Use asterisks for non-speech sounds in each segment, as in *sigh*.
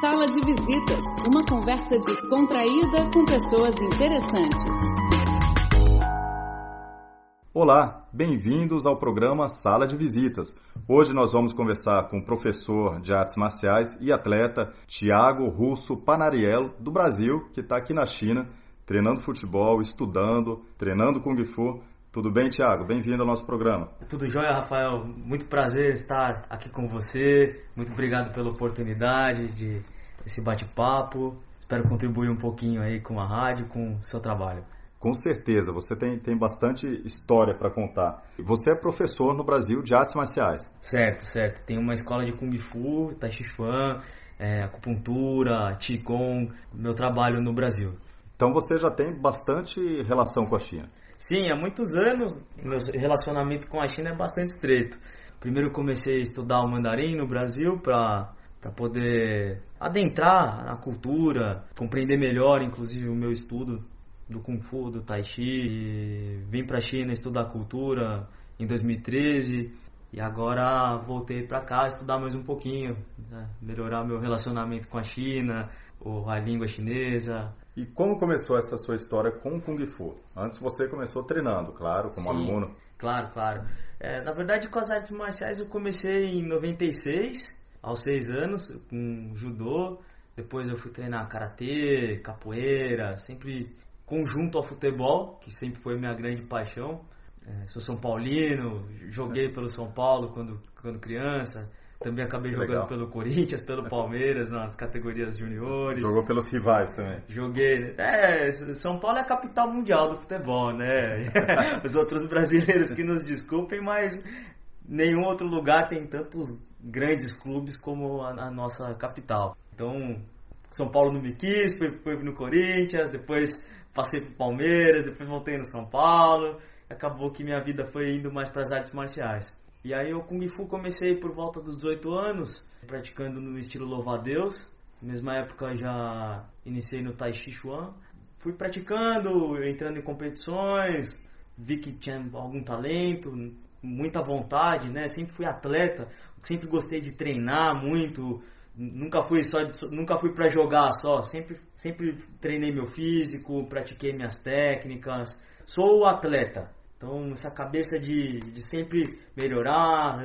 Sala de Visitas, uma conversa descontraída com pessoas interessantes. Olá, bem-vindos ao programa Sala de Visitas. Hoje nós vamos conversar com o professor de artes marciais e atleta Tiago Russo Panariello, do Brasil, que está aqui na China, treinando futebol, estudando, treinando Kung Fu. Tudo bem, Tiago? Bem-vindo ao nosso programa. Tudo jóia, Rafael. Muito prazer estar aqui com você. Muito obrigado pela oportunidade de esse bate-papo. Espero contribuir um pouquinho aí com a rádio, com o seu trabalho. Com certeza, você tem, tem bastante história para contar. Você é professor no Brasil de artes marciais. Certo, certo. Tem uma escola de Kung Fu, Tai Chi Chuan, é, acupuntura, Qigong, meu trabalho no Brasil. Então você já tem bastante relação com a China. Sim, há muitos anos meu relacionamento com a China é bastante estreito. Primeiro comecei a estudar o mandarim no Brasil para para poder adentrar na cultura, compreender melhor, inclusive o meu estudo do Kung Fu, do Tai Chi. Vim para a China estudar cultura em 2013 e agora voltei para cá estudar mais um pouquinho, né? melhorar meu relacionamento com a China, a língua chinesa. E como começou essa sua história com o Kung Fu? Antes você começou treinando, claro, como Sim, aluno. Claro, claro. É, na verdade, com as artes marciais eu comecei em 96, aos 6 anos, com judô. Depois eu fui treinar karatê, capoeira, sempre conjunto ao futebol, que sempre foi minha grande paixão. É, sou São Paulino, joguei pelo São Paulo quando, quando criança. Também acabei jogando Legal. pelo Corinthians, pelo Palmeiras, nas categorias juniores. Jogou pelos rivais também. Joguei. É, São Paulo é a capital mundial do futebol, né? *laughs* Os outros brasileiros que nos desculpem, mas nenhum outro lugar tem tantos grandes clubes como a, a nossa capital. Então, São Paulo não me quis, foi, foi no Corinthians, depois passei pro Palmeiras, depois voltei no São Paulo. Acabou que minha vida foi indo mais para as artes marciais. E aí o Kung Fu comecei por volta dos 18 anos, praticando no estilo louva-a-Deus. Mesma época já iniciei no Tai Chi Chuan. Fui praticando, entrando em competições, vi que tinha algum talento, muita vontade, né? Sempre fui atleta, sempre gostei de treinar muito, nunca fui só nunca fui para jogar só, sempre sempre treinei meu físico, pratiquei minhas técnicas. Sou atleta, então, essa cabeça de, de sempre melhorar,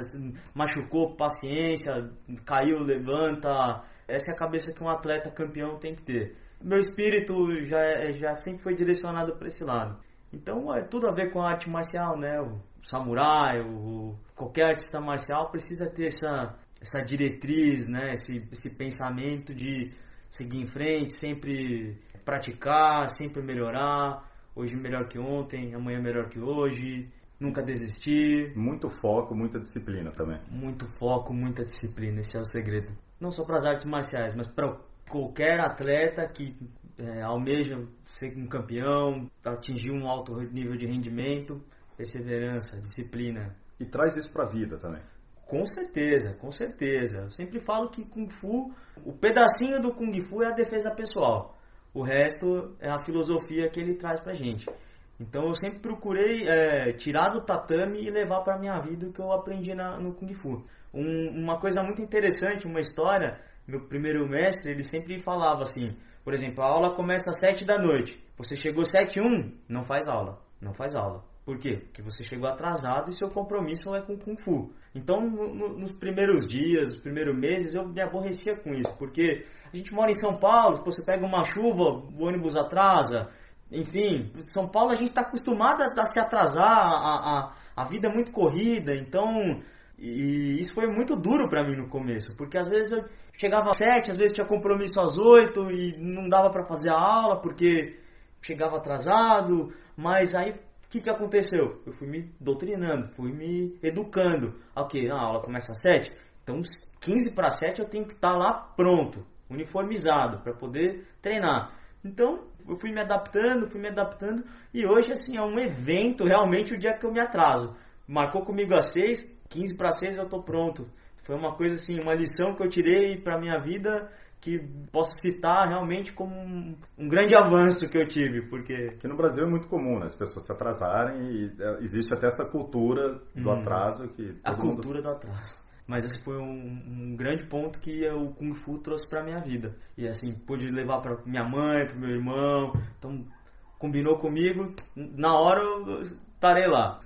machucou, paciência, caiu, levanta. Essa é a cabeça que um atleta campeão tem que ter. Meu espírito já, já sempre foi direcionado para esse lado. Então, é tudo a ver com a arte marcial, né? O samurai, o, qualquer artista marcial precisa ter essa, essa diretriz, né? Esse, esse pensamento de seguir em frente, sempre praticar, sempre melhorar hoje melhor que ontem, amanhã melhor que hoje, nunca desistir. Muito foco, muita disciplina também. Muito foco, muita disciplina, esse é o segredo. Não só para as artes marciais, mas para qualquer atleta que é, almeja ser um campeão, atingir um alto nível de rendimento, perseverança, disciplina. E traz isso para a vida também. Com certeza, com certeza. Eu sempre falo que Kung Fu, o pedacinho do Kung Fu é a defesa pessoal. O resto é a filosofia que ele traz pra gente. Então eu sempre procurei é, tirar do tatame e levar para minha vida o que eu aprendi na, no Kung Fu. Um, uma coisa muito interessante, uma história, meu primeiro mestre, ele sempre falava assim, por exemplo, a aula começa às 7 da noite. Você chegou 7 e 1, não faz aula. Não faz aula. Por quê? Porque você chegou atrasado e seu compromisso é com Kung Fu. Então, no, nos primeiros dias, nos primeiros meses, eu me aborrecia com isso, porque a gente mora em São Paulo, você pega uma chuva, o ônibus atrasa, enfim, São Paulo a gente está acostumado a, se atrasar, a, a, a vida é muito corrida, então e isso foi muito duro para mim no começo, porque às vezes eu chegava às sete, às vezes tinha compromisso às oito e não dava para fazer a aula porque chegava atrasado, mas aí que, que aconteceu? Eu fui me doutrinando, fui me educando. Ok, a aula começa às 7, então 15 para 7 eu tenho que estar lá pronto, uniformizado, para poder treinar. Então eu fui me adaptando, fui me adaptando e hoje assim é um evento realmente o dia que eu me atraso. Marcou comigo às 6, 15 para 6 eu tô pronto. Foi uma coisa assim, uma lição que eu tirei para minha vida que posso citar realmente como um, um, grande avanço que eu tive, porque... Aqui no Brasil é muito comum, né? As pessoas se atrasarem e é, existe até essa cultura do hum, atraso que... A cultura mundo... do atraso. Mas esse foi um, um grande ponto que o Kung Fu trouxe para minha vida. E assim, pude levar para minha mãe, para meu irmão. Então, combinou comigo, na hora eu estarei lá.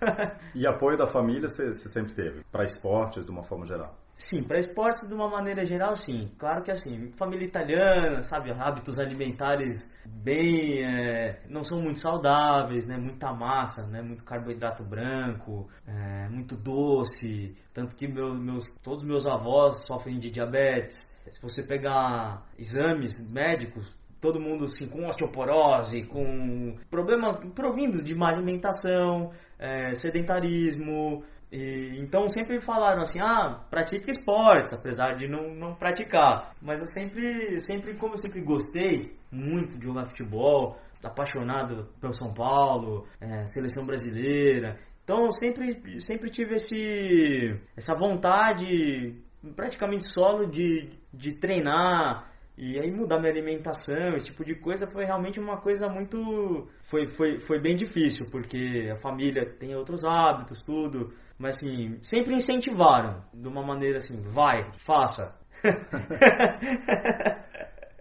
e apoio da família você, você sempre teve, para esportes de uma forma geral? Sim, para esportes de uma maneira geral, sim. Claro que assim, família italiana, sabe, hábitos alimentares bem, é, não são muito saudáveis, né, muita massa, né, muito carboidrato branco, é, muito doce, tanto que meu, meus, todos meus avós sofrem de diabetes. Se você pegar exames médicos, todo mundo assim, com osteoporose, com problemas provindos de má alimentação, é, sedentarismo. E, então sempre falaram assim, ah, pratique esportes, apesar de não, não praticar. Mas eu sempre, sempre, como eu sempre gostei muito de jogar futebol, apaixonado pelo São Paulo, é, seleção brasileira. Então eu sempre, sempre tive esse, essa vontade praticamente solo de, de treinar, e aí mudar minha alimentação, esse tipo de coisa foi realmente uma coisa muito. Foi, foi, foi bem difícil, porque a família tem outros hábitos, tudo. Mas assim, sempre incentivaram de uma maneira assim, vai, faça. *laughs*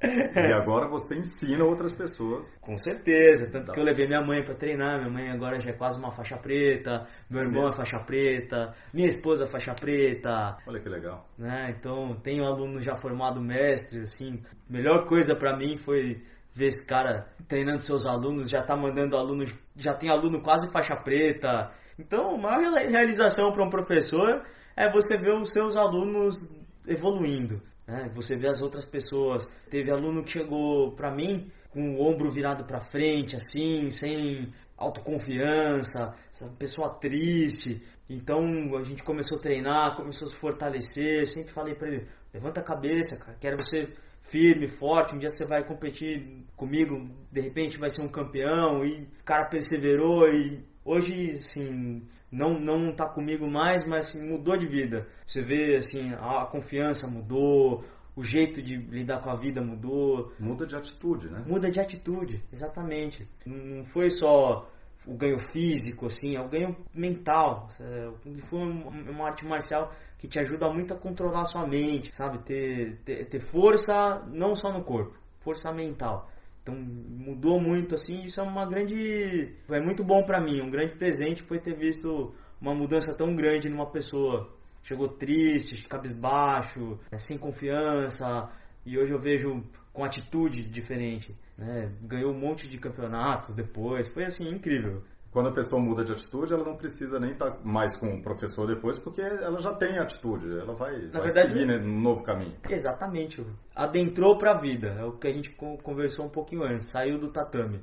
E *laughs* agora você ensina outras pessoas. Com certeza, tanto tá. que eu levei minha mãe para treinar, minha mãe agora já é quase uma faixa preta, meu irmão é faixa preta, minha esposa é faixa preta. Olha que legal. Né? Então, tenho um aluno já formado mestre, assim, melhor coisa para mim foi ver esse cara treinando seus alunos, já tá mandando alunos, já tem aluno quase faixa preta. Então, a maior realização para um professor é você ver os seus alunos evoluindo. Né? Você vê as outras pessoas. Teve aluno que chegou para mim com o ombro virado para frente, assim, sem autoconfiança, essa pessoa triste. Então a gente começou a treinar, começou a se fortalecer. Sempre falei para ele: levanta a cabeça, cara, quero você firme, forte. Um dia você vai competir comigo, de repente vai ser um campeão. E o cara perseverou e Hoje, assim, não não tá comigo mais, mas assim, mudou de vida. Você vê, assim, a confiança mudou, o jeito de lidar com a vida mudou. Muda de atitude, né? Muda de atitude, exatamente. Não foi só o ganho físico, assim, é o ganho mental. Foi uma arte marcial que te ajuda muito a controlar a sua mente, sabe? Ter, ter, ter força não só no corpo, força mental. Então mudou muito assim, isso é uma grande, é muito bom para mim, um grande presente foi ter visto uma mudança tão grande numa pessoa. Chegou triste, cabisbaixo, é, sem confiança, e hoje eu vejo com atitude diferente, né? Ganhou um monte de campeonatos depois, foi assim incrível quando a pessoa muda de atitude, ela não precisa nem estar tá mais com o professor depois, porque ela já tem atitude, ela vai, vai verdade, seguir né, um novo caminho. Exatamente. Adentrou para a vida, é o que a gente conversou um pouquinho antes, saiu do tatame.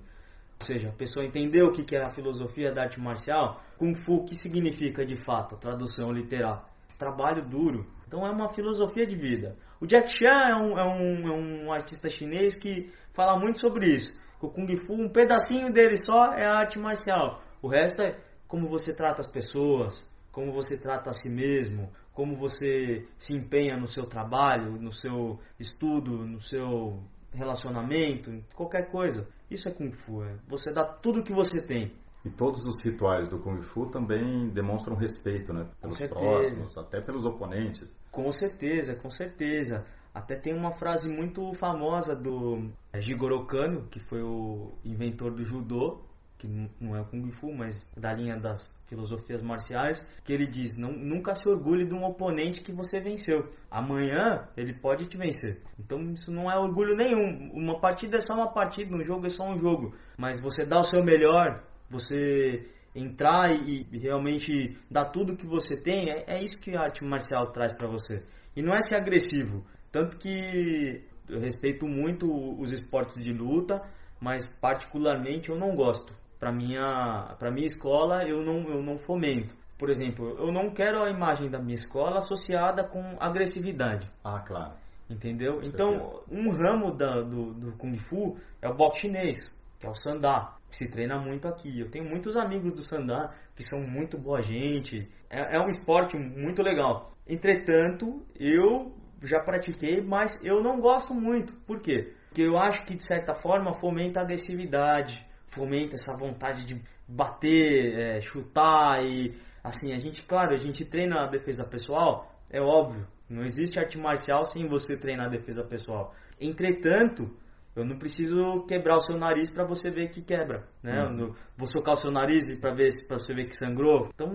Ou seja, a pessoa entendeu o que é a filosofia da arte marcial, Kung Fu, o que significa de fato, tradução literal. Trabalho duro. Então é uma filosofia de vida. O Jack Chan é um, é um, é um artista chinês que fala muito sobre isso o Kung Fu, um pedacinho dele só é a arte marcial. O resto é como você trata as pessoas, como você trata a si mesmo, como você se empenha no seu trabalho, no seu estudo, no seu relacionamento, qualquer coisa. Isso é Kung Fu. É você dá tudo o que você tem. E todos os rituais do Kung Fu também demonstram respeito, né? Pelos próximos, até pelos oponentes. Com certeza, com certeza. Até tem uma frase muito famosa do Jigoro Kano, que foi o inventor do judô, que não é o Kung Fu, mas da linha das filosofias marciais, que ele diz: nunca se orgulhe de um oponente que você venceu. Amanhã ele pode te vencer. Então isso não é orgulho nenhum. Uma partida é só uma partida, um jogo é só um jogo. Mas você dá o seu melhor, você entrar e, e realmente dar tudo que você tem, é, é isso que a arte marcial traz para você. E não é ser agressivo, tanto que eu respeito muito os esportes de luta, mas particularmente eu não gosto. Para minha, para minha escola eu não, eu não fomento. Por exemplo, eu não quero a imagem da minha escola associada com agressividade. Ah, claro. Entendeu? Então, um ramo da, do, do Kung Fu é o boxe chinês, que é o Sandá, que se treina muito aqui. Eu tenho muitos amigos do Sandá que são muito boa gente. É, é um esporte muito legal. Entretanto, eu já pratiquei, mas eu não gosto muito. Por quê? Porque eu acho que de certa forma fomenta a agressividade, fomenta essa vontade de bater, é, chutar e assim, a gente, claro, a gente treina a defesa pessoal, É óbvio. Não existe arte marcial sem você treinar defesa pessoal. Entretanto, eu não preciso quebrar o seu nariz para você ver que quebra, né? Uhum. Vou socar o seu nariz para ver para você ver que sangrou. Então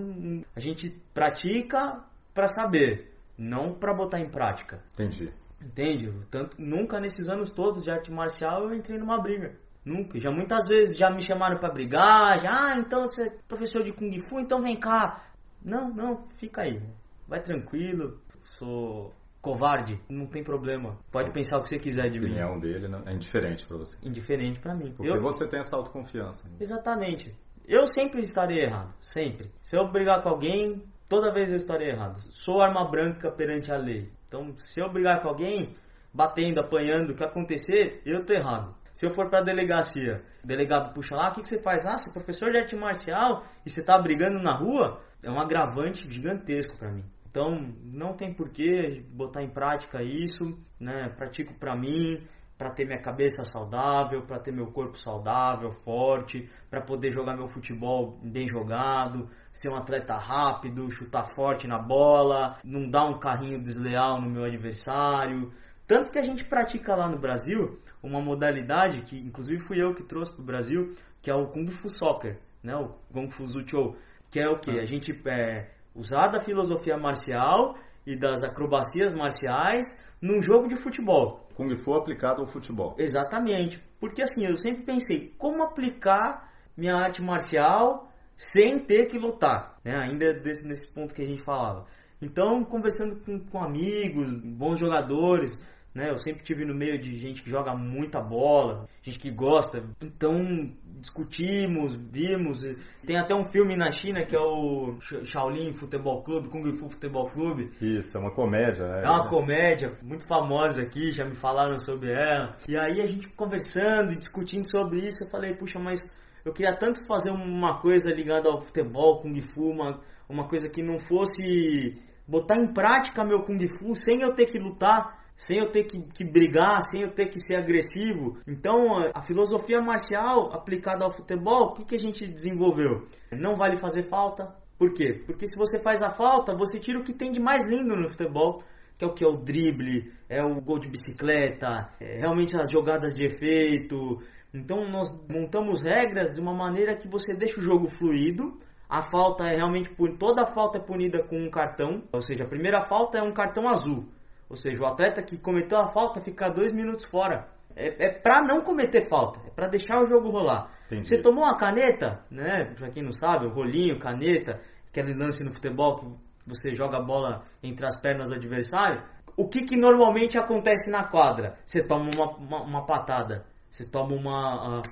a gente pratica para saber, não para botar em prática. Entendi. Entende? Tanto nunca nesses anos todos de arte marcial eu entrei numa briga. Nunca. Já muitas vezes já me chamaram para brigar, já, ah, então você é professor de kung fu, então vem cá. Não, não, fica aí. Vai tranquilo. Sou covarde, não tem problema. Pode pensar o que você quiser de mim. A opinião dele é indiferente para você. Indiferente para mim. Porque eu... você tem essa autoconfiança. Né? Exatamente. Eu sempre estarei errado, sempre. Se eu brigar com alguém, toda vez eu estarei errado. Sou arma branca perante a lei. Então, se eu brigar com alguém, batendo, apanhando, o que acontecer, eu tô errado. Se eu for pra delegacia, o delegado puxa lá, o que, que você faz? Ah, você é professor de arte marcial e você tá brigando na rua, é um agravante gigantesco para mim. Então, não tem porquê botar em prática isso, né? Pratico para mim, para ter minha cabeça saudável, para ter meu corpo saudável, forte, para poder jogar meu futebol bem jogado, ser um atleta rápido, chutar forte na bola, não dar um carrinho desleal no meu adversário. Tanto que a gente pratica lá no Brasil uma modalidade que, inclusive, fui eu que trouxe para o Brasil, que é o Kung Fu Soccer, né? O Kung Fu Zuchou, que é o que? Ah. A gente é, usar da filosofia marcial e das acrobacias marciais num jogo de futebol. Kung Fu aplicado ao futebol. Exatamente. Porque assim, eu sempre pensei, como aplicar minha arte marcial sem ter que lutar? Né? Ainda desse, nesse ponto que a gente falava. Então, conversando com, com amigos, bons jogadores, né? Eu sempre tive no meio de gente que joga muita bola, gente que gosta. Então discutimos, vimos. Tem até um filme na China que é o Shaolin Futebol Clube, Kung Fu Futebol Clube. Isso, é uma comédia, né? É uma comédia muito famosa aqui, já me falaram sobre ela. E aí a gente conversando e discutindo sobre isso, eu falei, puxa, mas eu queria tanto fazer uma coisa ligada ao futebol, Kung Fu, uma, uma coisa que não fosse botar em prática meu Kung Fu sem eu ter que lutar sem eu ter que, que, brigar, sem eu ter que ser agressivo. Então, a filosofia marcial aplicada ao futebol, o que, que a gente desenvolveu? Não vale fazer falta. Por quê? Porque se você faz a falta, você tira o que tem de mais lindo no futebol, que é o que é o drible, é o gol de bicicleta, é realmente as jogadas de efeito. Então, nós montamos regras de uma maneira que você deixa o jogo fluido. A falta é realmente toda a falta é punida com um cartão, ou seja, a primeira falta é um cartão azul. Ou seja, o atleta que cometeu a falta fica dois minutos fora. É, é para não cometer falta, é para deixar o jogo rolar. Entendi. Você tomou uma caneta, né? Pra quem não sabe, o rolinho, caneta, aquele lance no futebol que você joga a bola entre as pernas do adversário. O que, que normalmente acontece na quadra? Você toma uma, uma, uma patada, você toma uma,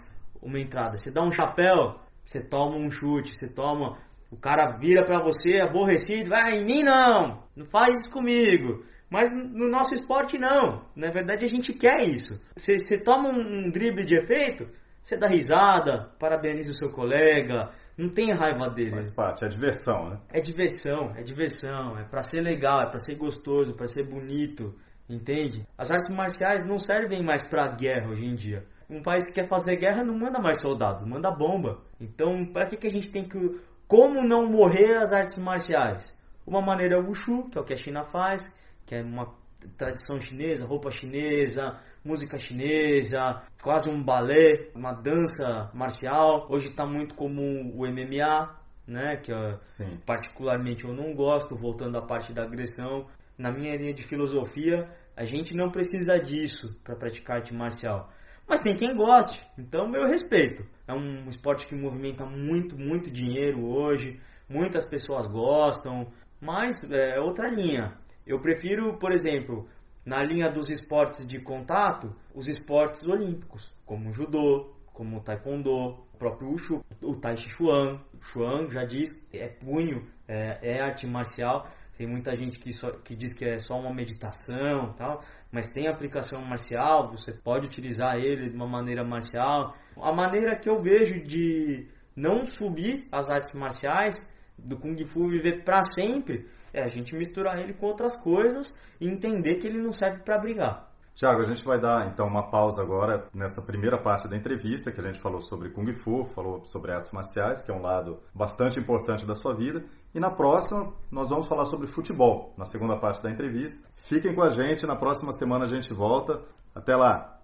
uma entrada, você dá um chapéu, você toma um chute, você toma. O cara vira pra você aborrecido, vai, em mim não, não faz isso comigo. Mas no nosso esporte não. Na verdade a gente quer isso. Você, você toma um, um drible de efeito, você dá risada, parabeniza o seu colega, não tem raiva dele. Faz parte, é diversão, né? É diversão, é diversão, é para ser legal, é para ser gostoso, para ser bonito, entende? As artes marciais não servem mais para guerra hoje em dia. Um país que quer fazer guerra não manda mais soldados, manda bomba. Então, para que que a gente tem que como não morrer as artes marciais? Uma maneira é o Wushu, que é o que a China faz, que é uma tradição chinesa, roupa chinesa, música chinesa, quase um balé, uma dança marcial. Hoje está muito comum o MMA, né? Que Sim. particularmente eu não gosto, voltando à parte da agressão. Na minha linha de filosofia, a gente não precisa disso para praticar arte marcial. Mas tem quem goste, então meu respeito. É um esporte que movimenta muito, muito dinheiro hoje, muitas pessoas gostam, mas é outra linha. Eu prefiro, por exemplo, na linha dos esportes de contato, os esportes olímpicos, como o judô, como o taekwondo, o próprio Wushu, o tai chi chuan. Chuan já diz é punho, é, é, arte marcial. Tem muita gente que, só, que diz que é só uma meditação, tal, mas tem aplicação marcial. Você pode utilizar ele de uma maneira marcial. A maneira que eu vejo de não subir as artes marciais do kung fu viver para sempre é a gente misturar ele com outras coisas e entender que ele não serve para brigar. Tiago, a gente vai dar então uma pausa agora nessa primeira parte da entrevista, que a gente falou sobre Kung Fu, falou sobre artes marciais, que é um lado bastante importante da sua vida. E na próxima, nós vamos falar sobre futebol, na segunda parte da entrevista. Fiquem com a gente, na próxima semana a gente volta. Até lá!